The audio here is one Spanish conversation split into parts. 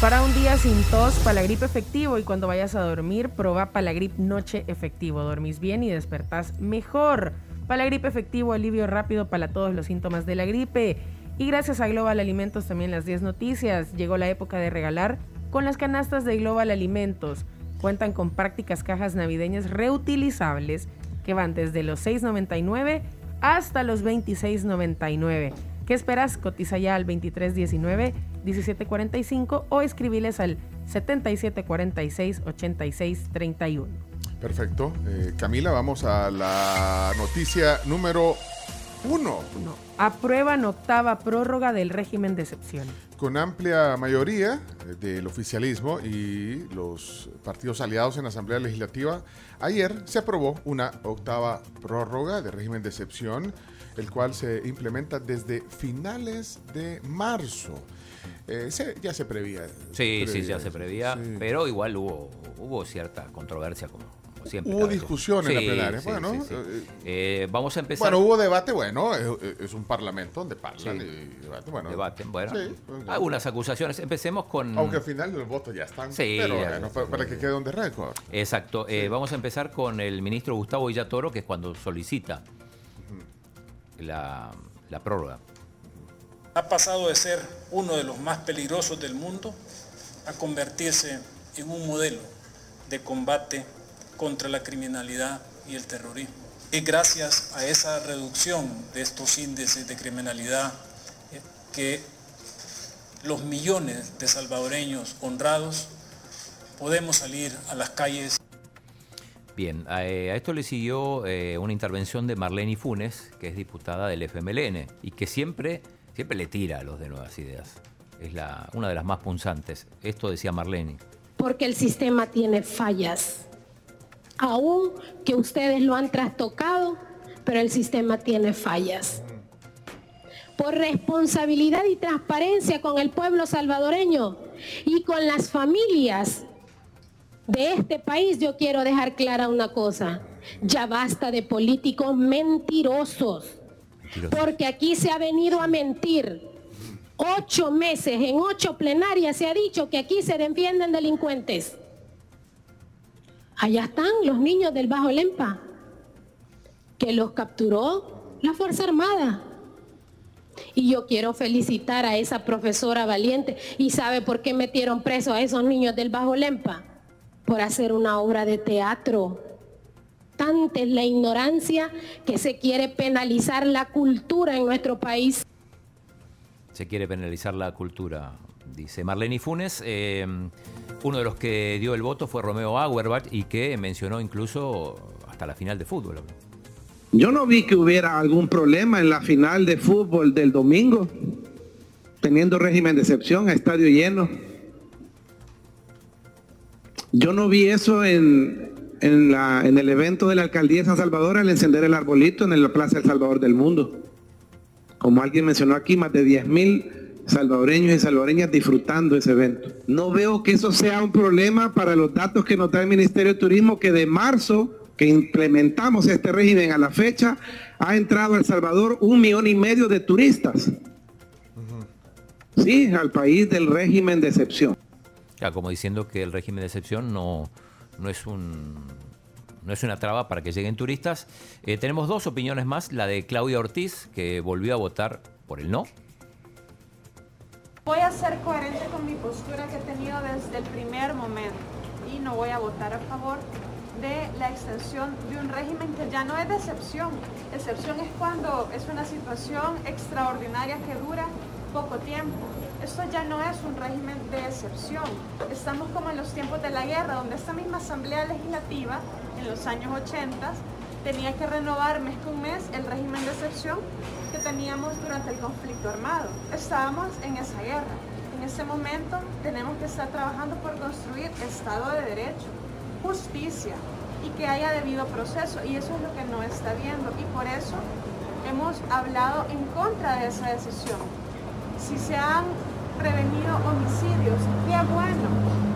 Para un día sin tos, Palagrip efectivo y cuando vayas a dormir, proba Palagrip Noche efectivo. Dormís bien y despertás mejor. Palagrip efectivo, alivio rápido para todos los síntomas de la gripe. Y gracias a Global Alimentos también las 10 noticias. Llegó la época de regalar con las canastas de Global Alimentos. Cuentan con prácticas cajas navideñas reutilizables que van desde los 6.99 hasta los 26.99. ¿Qué esperas? Cotiza ya al 2319-1745 o escribiles al 7746-8631. Perfecto. Eh, Camila, vamos a la noticia número uno. No. Aprueban octava prórroga del régimen de excepción. Con amplia mayoría eh, del oficialismo y los partidos aliados en la Asamblea Legislativa, ayer se aprobó una octava prórroga de régimen de excepción, el cual se implementa desde finales de marzo. Eh, se- ya se prevía. Sí, sí, ya se prevía, sí. pero igual hubo, hubo cierta controversia como siempre. Hubo discusión en la plenaria. sí, bueno, sí, sí. eh, Eh, vamos a empezar. bueno, hubo debate, bueno, es, es un parlamento donde hablan Sí. y debate, bueno. Debaten, bueno. Sí, pues, Algunas acusaciones. Empecemos con. Aunque al final los votos ya están. Sí, pero ya- bueno, pa- para que quede un de récord. Exacto. eh, vamos a empezar con el ministro Gustavo Villatoro, que es cuando solicita la, la prórroga. Ha pasado de ser uno de los más peligrosos del mundo a convertirse en un modelo de combate contra la criminalidad y el terrorismo. Es gracias a esa reducción de estos índices de criminalidad eh, que los millones de salvadoreños honrados podemos salir a las calles Bien, a, eh, a esto le siguió eh, una intervención de Marlene Funes, que es diputada del FMLN, y que siempre, siempre le tira a los de Nuevas Ideas. Es la, una de las más punzantes. Esto decía Marlene. porque el sistema tiene fallas. Aún que ustedes lo han trastocado, pero el sistema tiene fallas. Por responsabilidad y transparencia con el pueblo salvadoreño y con las familias de este país, yo quiero dejar clara una cosa. Ya basta de políticos mentirosos. Porque aquí se ha venido a mentir. Ocho meses, en ocho plenarias se ha dicho que aquí se defienden delincuentes. Allá están los niños del Bajo Lempa, que los capturó la Fuerza Armada. Y yo quiero felicitar a esa profesora valiente. ¿Y sabe por qué metieron preso a esos niños del Bajo Lempa? Por hacer una obra de teatro. Tanta es la ignorancia que se quiere penalizar la cultura en nuestro país. Se quiere penalizar la cultura, dice Marlene Funes. Eh, uno de los que dio el voto fue Romeo Auerbach y que mencionó incluso hasta la final de fútbol. Yo no vi que hubiera algún problema en la final de fútbol del domingo, teniendo régimen de excepción a estadio lleno. Yo no vi eso en, en, la- en el evento de la alcaldía de San Salvador al encender el arbolito en la Plaza del Salvador del Mundo. Como alguien mencionó aquí, más de 10 mil salvadoreños y salvadoreñas disfrutando ese evento. No veo que eso sea un problema para los datos que nos da el Ministerio de Turismo, que de marzo que implementamos este régimen a la fecha, ha entrado a El Salvador un millón y medio de turistas. Sí, al país del régimen de excepción. Ya, como diciendo que el régimen de excepción no, no es un no es una traba para que lleguen turistas. Eh, tenemos dos opiniones más, la de Claudia Ortiz, que volvió a votar por el no, Voy a ser coherente con mi postura que he tenido desde el primer momento y no voy a votar a favor de la extensión de un régimen que ya no es de excepción. Excepción es cuando es una situación extraordinaria que dura poco tiempo. Esto ya no es un régimen de excepción. Estamos como en los tiempos de la guerra, donde esta misma Asamblea Legislativa, en los años 80, tenía que renovar mes con mes el régimen de excepción que teníamos durante el conflicto armado. Estábamos en esa guerra. En este momento tenemos que estar trabajando por construir Estado de Derecho, justicia, y que haya debido proceso. Y eso es lo que no está viendo. Y por eso hemos hablado en contra de esa decisión. Si se han prevenido homicidios, qué bueno,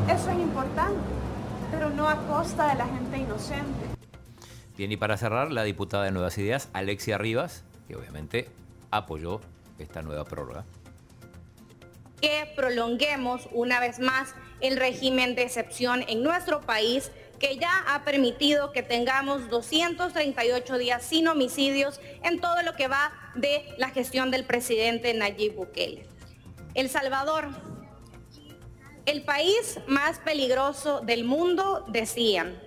eso es importante, pero no a costa de la gente inocente. Bien, y para cerrar, la diputada de Nuevas Ideas, Alexia Rivas, que obviamente apoyó esta nueva prórroga. Que prolonguemos una vez más el régimen de excepción en nuestro país que ya ha permitido que tengamos 238 días sin homicidios en todo lo que va de la gestión del presidente Nayib Bukele. El Salvador, el país más peligroso del mundo, decían.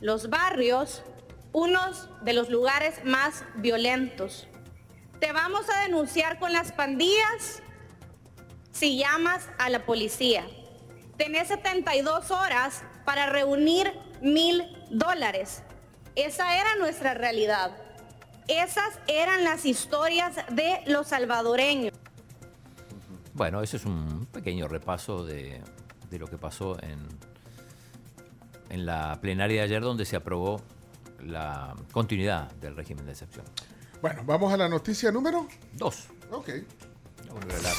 Los barrios, unos de los lugares más violentos. Te vamos a denunciar con las pandillas si llamas a la policía. Tenés 72 horas para reunir mil dólares. Esa era nuestra realidad. Esas eran las historias de los salvadoreños. Bueno, eso es un pequeño repaso de, de lo que pasó en, en la plenaria de ayer donde se aprobó la continuidad del régimen de excepción. Bueno, vamos a la noticia número Dos. Ok. Vamos a revelar.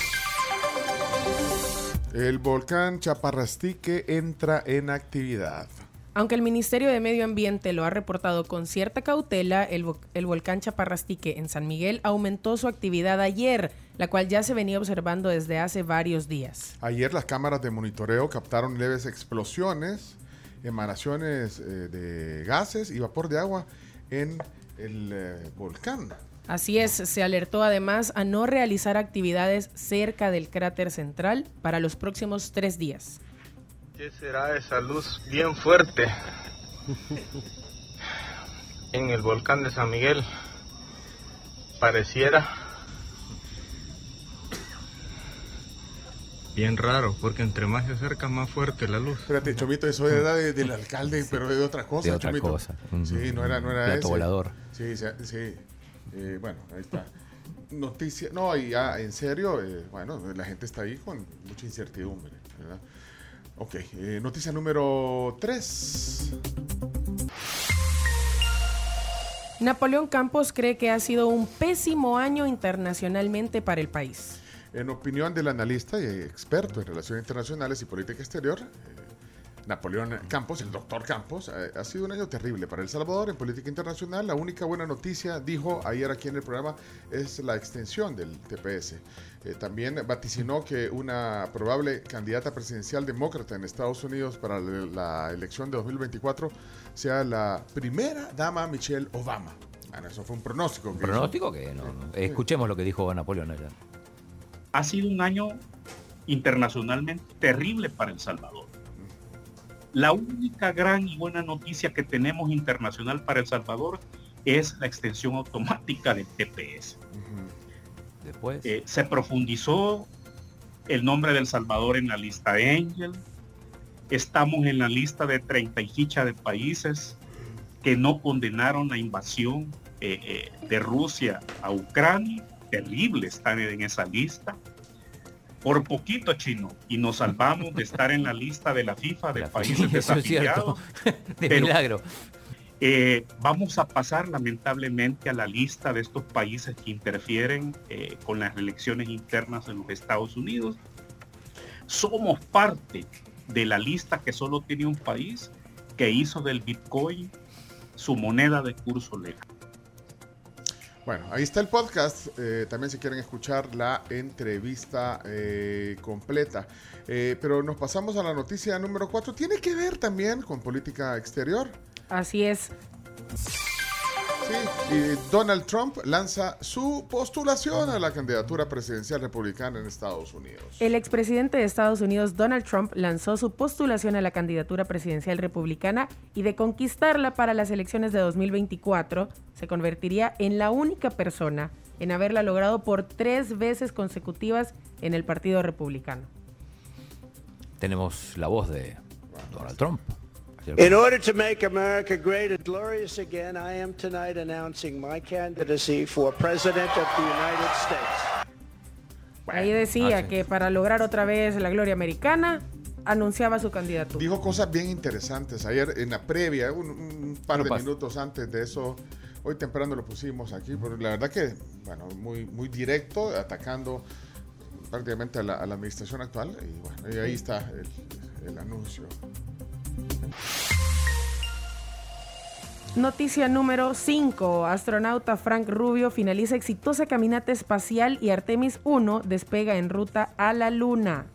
El volcán Chaparrastique entra en actividad. Aunque el Ministerio de Medio Ambiente lo ha reportado con cierta cautela, el, vo- el volcán Chaparrastique en San Miguel aumentó su actividad ayer, la cual ya se venía observando desde hace varios días. Ayer las cámaras de monitoreo captaron leves explosiones, emanaciones eh, de gases y vapor de agua en el eh, volcán. Así es, se alertó además a no realizar actividades cerca del cráter central para los próximos tres días. ¿Qué será esa luz bien fuerte en el volcán de San Miguel? Pareciera bien raro, porque entre más se acerca, más fuerte la luz. Espérate, Chomito, eso era de- del alcalde, pero de otra cosa. De otra Chomito. cosa. Sí, no era, no era ese. volador. Sí, sí. sí. Eh, bueno, ahí está. Noticia, no, y ya, en serio, eh, bueno, la gente está ahí con mucha incertidumbre, ¿verdad? Ok, eh, noticia número 3. Napoleón Campos cree que ha sido un pésimo año internacionalmente para el país. En opinión del analista y experto en relaciones internacionales y política exterior, eh, Napoleón Campos, el doctor Campos, eh, ha sido un año terrible para El Salvador en política internacional. La única buena noticia, dijo ayer aquí en el programa, es la extensión del TPS. Eh, también vaticinó que una probable candidata presidencial demócrata en Estados Unidos para la elección de 2024 sea la primera dama Michelle Obama. Bueno, eso fue un pronóstico. Un que hizo. pronóstico que no, no. Escuchemos lo que dijo Napoleón ayer. Ha sido un año internacionalmente terrible para El Salvador. La única gran y buena noticia que tenemos internacional para El Salvador es la extensión automática del TPS. Después, Eh, se profundizó el nombre del Salvador en la lista Angel. Estamos en la lista de 30 y ficha de países que no condenaron la invasión eh, eh, de Rusia a Ucrania. Terrible estar en esa lista. Por poquito chino. Y nos salvamos de estar en la lista de la FIFA de la- países desafiliados. de pero- milagro. Eh, vamos a pasar lamentablemente a la lista de estos países que interfieren eh, con las elecciones internas en los Estados Unidos. Somos parte de la lista que solo tiene un país que hizo del Bitcoin su moneda de curso legal. Bueno, ahí está el podcast. eh, también si quieren escuchar la entrevista eh, completa. Eh, pero nos pasamos a la noticia número 4. Tiene que ver también con política exterior. Así es, Sí, y Donald Trump lanza su postulación a la candidatura presidencial republicana en Estados Unidos. el expresidente de Estados Unidos Donald Trump lanzó su postulación a la candidatura presidencial republicana y de conquistarla para las elecciones de 2024 se convertiría en la única persona en haberla logrado por tres veces consecutivas en el Partido Republicano. Tenemos la voz de Donald Trump. In order to make America great and glorious again, I am tonight announcing my candidacy for President of the United States. Ahí decía ah, sí. que para lograr otra vez la gloria americana anunciaba su candidatura. Dijo cosas bien interesantes ayer en la previa, un, un par No de pasa. minutos antes de eso. Hoy temprano lo pusimos aquí, pero la verdad que, bueno, muy, muy directo, atacando prácticamente a la, a la administración actual. Y bueno, y ahí está el, el anuncio. Noticia número 5. Astronauta Frank Rubio finaliza exitosa caminata espacial y Artemis 1 despega en ruta a la Luna.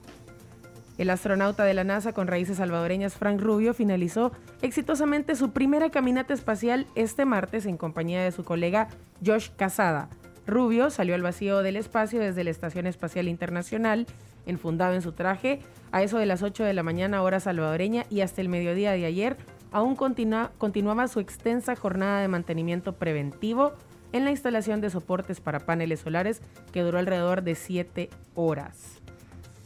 El astronauta de la NASA con raíces salvadoreñas Frank Rubio finalizó exitosamente su primera caminata espacial este martes en compañía de su colega Josh Casada. Rubio salió al vacío del espacio desde la Estación Espacial Internacional, enfundado en su traje, a eso de las 8 de la mañana hora salvadoreña y hasta el mediodía de ayer aún continua- continuaba su extensa jornada de mantenimiento preventivo en la instalación de soportes para paneles solares que duró alrededor de 7 horas.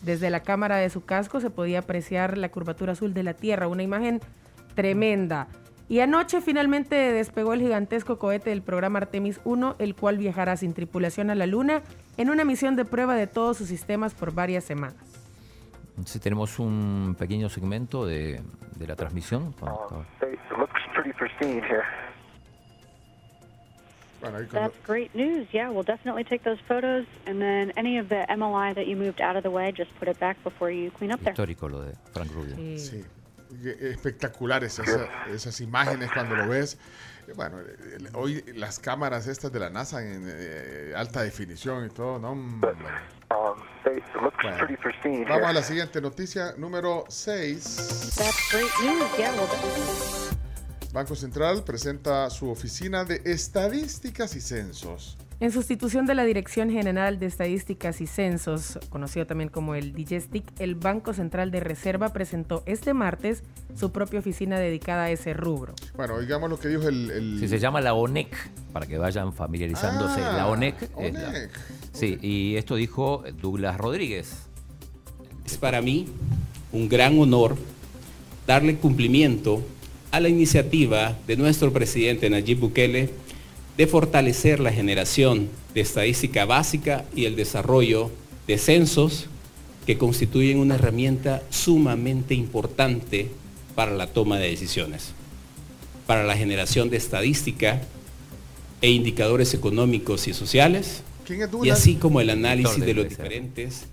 Desde la cámara de su casco se podía apreciar la curvatura azul de la Tierra, una imagen tremenda. Y anoche finalmente despegó el gigantesco cohete del programa Artemis 1, el cual viajará sin tripulación a la Luna en una misión de prueba de todos sus sistemas por varias semanas. Entonces tenemos un pequeño segmento de, de la transmisión. It looks pretty pristine here. Bueno, ahí cuando- That's great news. Yeah, we'll definitely take those photos, and then any of the MLI that you moved out of the way, just put it back before you clean up there. Histórico lo de Frank Rubio. Sí. Y- Espectaculares esa- esas imágenes cuando lo ves. Bueno, el- hoy las cámaras estas de la NASA en eh, alta definición y todo, ¿no? Bueno. pretty pristine Vamos a la siguiente noticia, número 6. That's great news. Yeah, we'll definitely. Banco Central presenta su oficina de estadísticas y censos. En sustitución de la Dirección General de Estadísticas y Censos, conocido también como el DIGESTIC, el Banco Central de Reserva presentó este martes su propia oficina dedicada a ese rubro. Bueno, digamos lo que dijo el... el- Sí, se llama la ONEC, para que vayan familiarizándose. Ah, la ONEC. es la- ONEC. sí, y esto dijo Douglas Rodríguez. Es para mí un gran honor darle cumplimiento a la iniciativa de nuestro presidente Nayib Bukele de fortalecer la generación de estadística básica y el desarrollo de censos que constituyen una herramienta sumamente importante para la toma de decisiones, para la generación de estadística e indicadores económicos y sociales, ¿Quién es y así como el análisis de los diferentes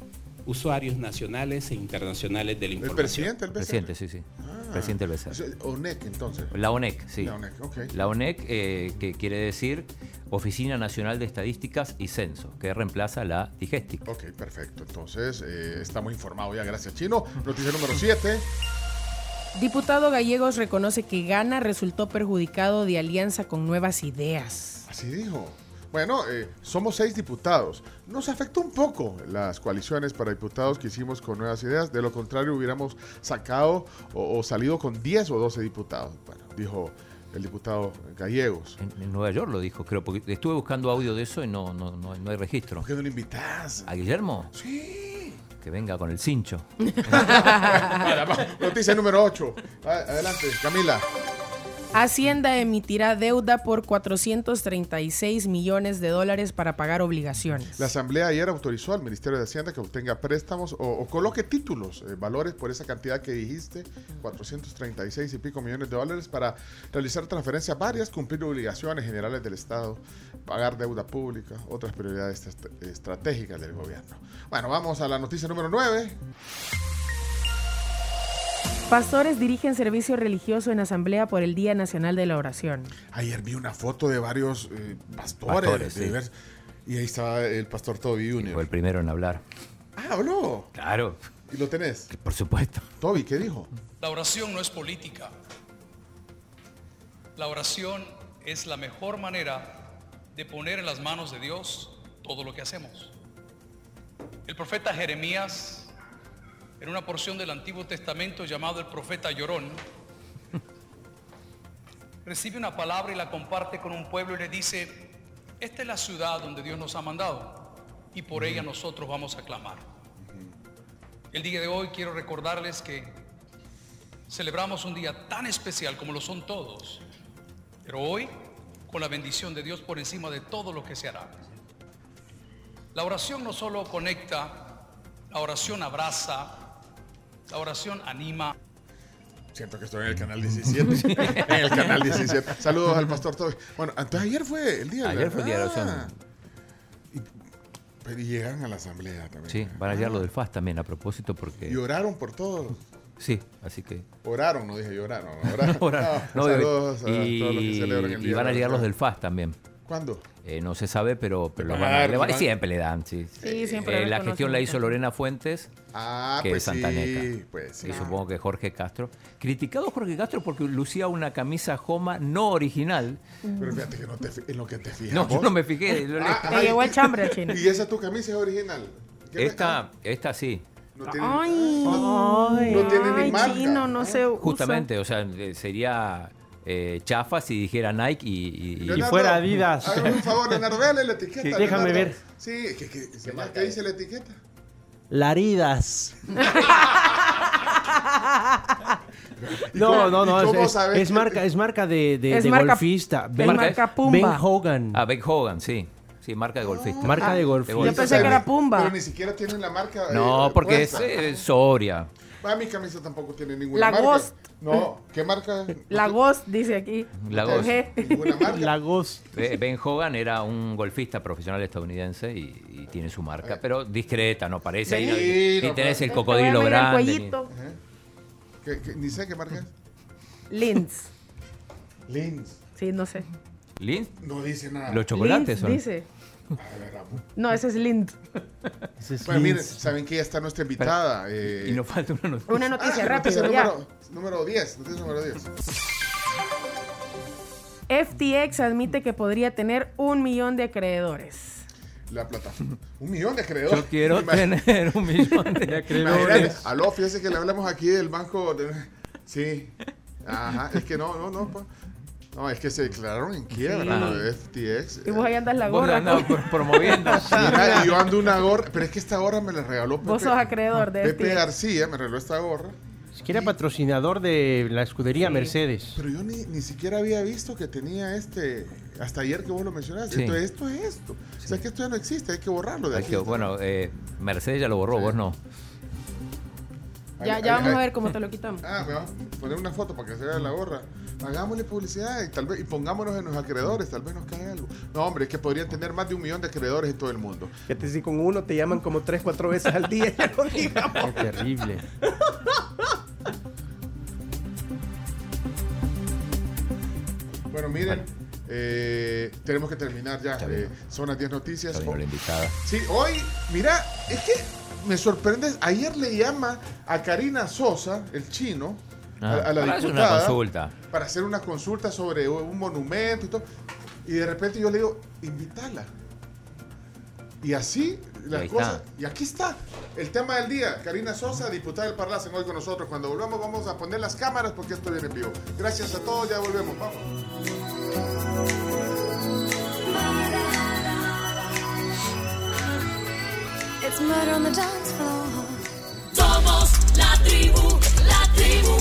usuarios nacionales e internacionales de la El información. presidente del BCR. Presidente, sí, sí. Ah, Presidente del BCR. ONEC, entonces. La ONEC, sí. La ONEC, ok. La ONEC, eh, que quiere decir Oficina Nacional de Estadísticas y Censo, que reemplaza la DIGESTIC. Ok, perfecto. Entonces, eh, estamos informados ya. Gracias, Chino. Noticia número 7. Diputado Gallegos reconoce que Gana resultó perjudicado de alianza con nuevas ideas. Así dijo. Bueno, eh, somos seis diputados. Nos afectó un poco las coaliciones para diputados que hicimos con nuevas ideas. De lo contrario, hubiéramos sacado o, o salido con 10 o 12 diputados. Bueno, dijo el diputado Gallegos. En, en Nueva York lo dijo, creo, porque estuve buscando audio de eso y no, no, no, no hay registro. ¿Por qué no lo invitás? ¿A Guillermo? Sí. Que venga con el cincho. Noticia número 8. Adelante, Camila. Hacienda emitirá deuda por 436 millones de dólares para pagar obligaciones. La Asamblea ayer autorizó al Ministerio de Hacienda que obtenga préstamos o, coloque títulos, eh, valores por esa cantidad que dijiste, 436 y pico millones de dólares para realizar transferencias varias, cumplir obligaciones generales del Estado, pagar deuda pública, otras prioridades est- estratégicas del gobierno. Bueno, vamos a la noticia número 9. Pastores dirigen servicio religioso en asamblea por el Día Nacional de la Oración. Ayer vi una foto de varios eh, pastores, Pastores, de sí. divers- y ahí estaba el pastor Toby Fue Junior. el primero en hablar. Ah, habló. Claro, ¿Y lo tenés? por supuesto. Toby, ¿qué dijo? La oración no es política. La oración es la mejor manera de poner en las manos de Dios todo lo que hacemos. El profeta Jeremías, en una porción del Antiguo Testamento llamado el profeta Llorón, recibe una palabra y la comparte con un pueblo y le dice, esta es la ciudad donde Dios nos ha mandado y por ella nosotros vamos a clamar. El día de hoy quiero recordarles que celebramos un día tan especial como lo son todos, pero hoy con la bendición de Dios por encima de todo lo que se hará. La oración no solo conecta, la oración abraza, La oración anima. Siento que estoy en el canal 17. en el canal 17. Saludos al pastor Toby. Bueno, entonces ayer fue el día de la- Ayer fue el día de la oración. Ah. Y- Pero y llegan a la asamblea también. Sí, van a llegar lo del FAS también a propósito porque... Y oraron por todo. Sí, así que... Oraron, no dije lloraron. Oraron. Ahora, No, no, saludos a y, todos los que celebran el y día van de a llegar los del FAS también. ¿Cuándo? Eh, no se sabe, pero, pero Le los van van a a- dar, le van- le van- siempre le dan, sí. Sí, siempre Eh, le la gestión la hizo. Lorena Fuentes, Ah, que pues es Santa sí, Neta. pues sí. Y supongo que Jorge Castro. Criticado Jorge Castro porque lucía una camisa Joma no original. Pero fíjate que no te, en lo que te fijas. No, yo no me fijé. lo- Ah, llegó el chambre al chino. Y esa tu camisa es original. ¿Qué Esta, esta sí. No tiene, Ay, no tiene ni marca. chino, no se usa. Justamente, o sea, eh, sería eh, chafa si dijera Nike y, y- y- fuera Adidas. Hágame un favor, Leonardo, véale la etiqueta. Sí, déjame Leonardo. ver. Sí, ¿qué, qué, qué, qué dice la etiqueta? Laridas. No, no, no, ¿Cómo es, es que- marca, es marca de, de, Es de marca- golfista. es Ben, marca Pumba. Ben Hogan. Ah, Beck Hogan, sí. Sí, marca de golfista. Marca de golfista. Yo pensé que era Pumba. Pero ni siquiera tienen la marca. eh, No, porque es eh, Soria. Ah, mi camisa tampoco tiene ninguna La marca. Ghost. No, ¿qué marca? La Ghost dice aquí. La Ghost. Ninguna marca. Lagos. Be- Ben Hogan era un golfista profesional estadounidense y, y tiene su marca, pero discreta, no parece ahí. Sí, Ni no, tenés el cocodrilo mirar el grande. ni- cuellito. ¿Qué- qué- ni sé qué marca es. Linz. Linz. Sí, no sé. Lindt, No dice nada. Los chocolates Linz son. dice. No, ese es Lindt. Ese es Bueno, miren, Linz. saben que ya está nuestra invitada. eh, Y nos falta una noticia. Una noticia ah, ya. número, número 10. Noticia número 10. FTX admite que podría tener un millón de acreedores. La plataforma. Un millón de acreedores. Yo quiero Imagínate. tener un millón de Imagínate. acreedores. Aló, fíjese que le hablamos aquí del banco. de- Sí. Ajá. Es que no, no, no. pa. No, es que se declararon en quiebra, Sí. lo de FTX. Y vos ahí andas la Vos gorra. andás con- pro- promoviendo. Y yo ando una gorra, pero es que esta gorra me la regaló Pepe. Vos sos acreedor de Pepe FTX. García me regaló esta gorra. Es que era patrocinador de la escudería Sí. Mercedes. Pero yo ni, ni siquiera había visto que tenía este. Hasta ayer que vos lo mencionaste. Sí. Entonces, esto es esto. O sea, que esto ya no existe, hay que borrarlo de Hay aquí. que- bueno, eh, Mercedes ya lo borró, vos no. Ya, ya vamos a ver cómo te lo quitamos. Ah, me vamos a poner una foto para que se vea la gorra. Hagámosle publicidad y tal vez y pongámonos en los acreedores, tal vez nos cae algo. No, hombre, es que podrían tener más de un millón de acreedores en todo el mundo. Fíjate si con uno te llaman como tres, cuatro veces al día, ya no digamos. Qué terrible. Bueno, miren, eh, tenemos que terminar ya. Ya eh, son las 10 noticias. Ya vino la invitada. Sí, hoy, mira, es que me sorprende. Ayer le llama a Karina Sosa, el chino, a, Ah, a la para hacer una diputada, consulta. para hacer una consulta sobre un monumento y todo. Y de repente yo le digo, invítala. Y así las cosas. está. Y aquí está el tema del día. Karina Sosa, diputada del Parlacen, hoy con nosotros. Cuando volvamos vamos a poner las cámaras porque esto viene en vivo. Gracias a todos, ya volvemos. Vamos. It's murder on the dance floor. Somos la tribu, la tribu